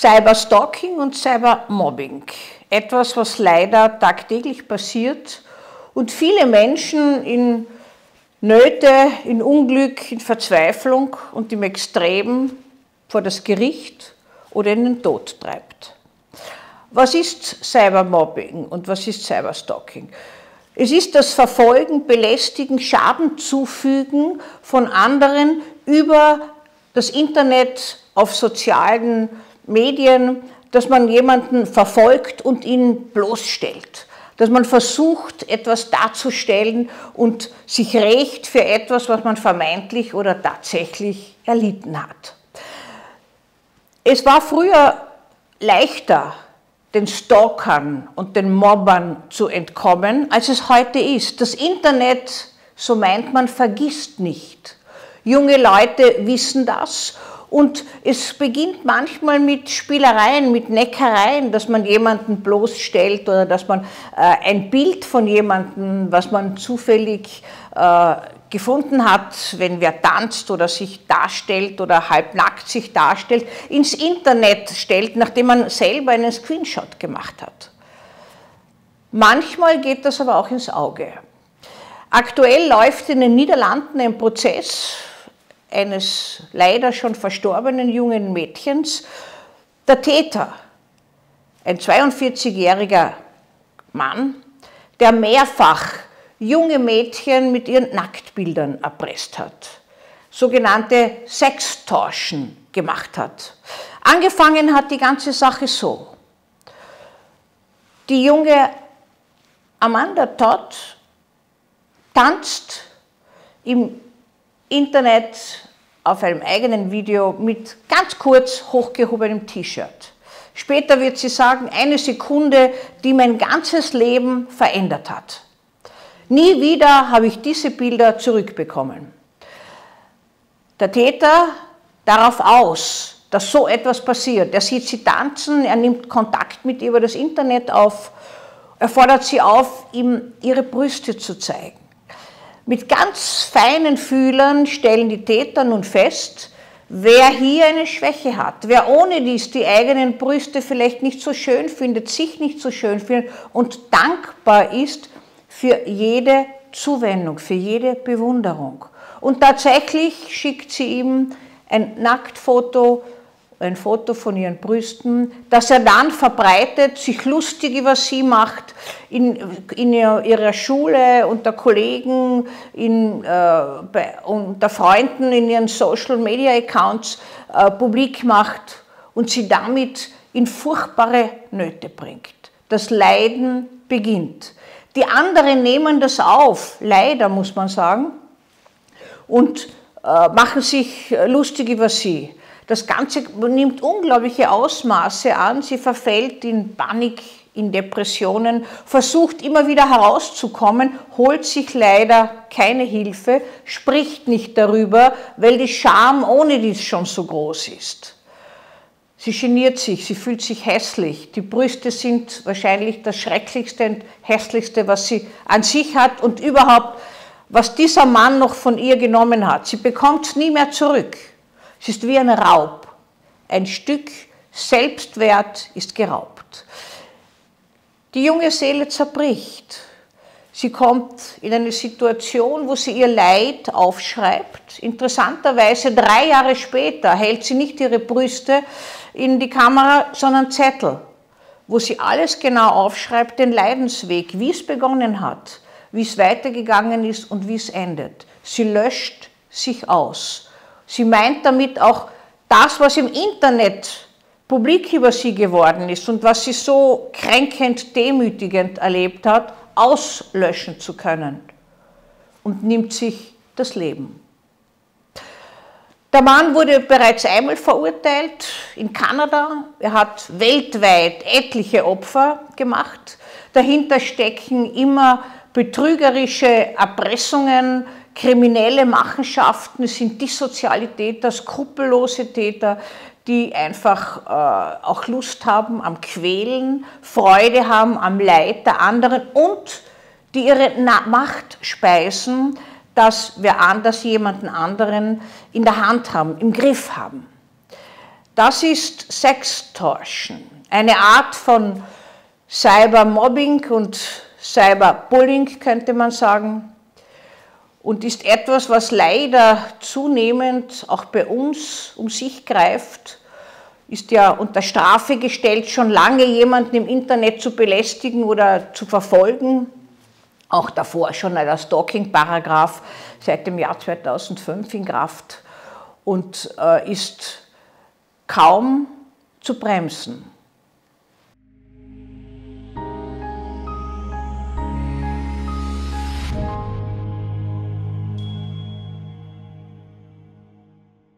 Cyberstalking und Cybermobbing. Etwas, was leider tagtäglich passiert und viele Menschen in Nöte, in Unglück, in Verzweiflung und im Extrem vor das Gericht oder in den Tod treibt. Was ist Cybermobbing und was ist Cyberstalking? Es ist das Verfolgen, Belästigen, Schaden zufügen von anderen über das Internet auf sozialen Medien, dass man jemanden verfolgt und ihn bloßstellt. Dass man versucht, etwas darzustellen und sich rächt für etwas, was man vermeintlich oder tatsächlich erlitten hat. Es war früher leichter, den Stalkern und den Mobbern zu entkommen, als es heute ist. Das Internet, so meint man, vergisst nicht. Junge Leute wissen das und es beginnt manchmal mit Spielereien, mit Neckereien, dass man jemanden bloßstellt oder dass man äh, ein Bild von jemandem, was man zufällig äh, gefunden hat, wenn wer tanzt oder sich darstellt oder halbnackt sich darstellt, ins Internet stellt, nachdem man selber einen Screenshot gemacht hat. Manchmal geht das aber auch ins Auge. Aktuell läuft in den Niederlanden ein Prozess eines leider schon verstorbenen jungen Mädchens. Der Täter, ein 42-jähriger Mann, der mehrfach junge Mädchen mit ihren Nacktbildern erpresst hat, sogenannte Sextorschen gemacht hat. Angefangen hat die ganze Sache so. Die junge Amanda Todd tanzt im Internet auf einem eigenen Video mit ganz kurz hochgehobenem T-Shirt. Später wird sie sagen, eine Sekunde, die mein ganzes Leben verändert hat. Nie wieder habe ich diese Bilder zurückbekommen. Der Täter darauf aus, dass so etwas passiert. Er sieht sie tanzen, er nimmt Kontakt mit ihr über das Internet auf, er fordert sie auf, ihm ihre Brüste zu zeigen. Mit ganz feinen Fühlern stellen die Täter nun fest, wer hier eine Schwäche hat, wer ohne dies die eigenen Brüste vielleicht nicht so schön findet, sich nicht so schön findet und dankbar ist für jede Zuwendung, für jede Bewunderung. Und tatsächlich schickt sie ihm ein Nacktfoto, ein Foto von ihren Brüsten, das er dann verbreitet, sich lustig über sie macht, in, in ihrer Schule, unter Kollegen, in, äh, bei, unter Freunden, in ihren Social-Media-Accounts äh, publik macht und sie damit in furchtbare Nöte bringt. Das Leiden beginnt. Die anderen nehmen das auf, leider muss man sagen, und machen sich lustig über sie. Das Ganze nimmt unglaubliche Ausmaße an, sie verfällt in Panik, in Depressionen, versucht immer wieder herauszukommen, holt sich leider keine Hilfe, spricht nicht darüber, weil die Scham ohne dies schon so groß ist. Sie geniert sich, sie fühlt sich hässlich. Die Brüste sind wahrscheinlich das Schrecklichste und Hässlichste, was sie an sich hat und überhaupt, was dieser Mann noch von ihr genommen hat. Sie bekommt es nie mehr zurück. Es ist wie ein Raub. Ein Stück Selbstwert ist geraubt. Die junge Seele zerbricht. Sie kommt in eine Situation, wo sie ihr Leid aufschreibt. Interessanterweise drei Jahre später hält sie nicht ihre Brüste in die Kamera, sondern Zettel, wo sie alles genau aufschreibt, den Leidensweg, wie es begonnen hat, wie es weitergegangen ist und wie es endet. Sie löscht sich aus. Sie meint damit auch das, was im Internet publik über sie geworden ist und was sie so kränkend, demütigend erlebt hat, auslöschen zu können und nimmt sich das Leben. Der Mann wurde bereits einmal verurteilt in Kanada. Er hat weltweit etliche Opfer gemacht. Dahinter stecken immer betrügerische Erpressungen, kriminelle Machenschaften, sind Dissozialitäter, skrupellose Täter, die einfach äh, auch Lust haben am Quälen, Freude haben am Leid der anderen und die ihre Macht speisen, dass wir anders jemanden anderen in der Hand haben, im Griff haben. Das ist Sextortion, eine Art von Cybermobbing und Cyberbullying könnte man sagen und ist etwas, was leider zunehmend auch bei uns um sich greift. Ist ja unter Strafe gestellt, schon lange jemanden im Internet zu belästigen oder zu verfolgen. Auch davor schon der Stalking-Paragraph seit dem Jahr 2005 in Kraft und äh, ist kaum zu bremsen.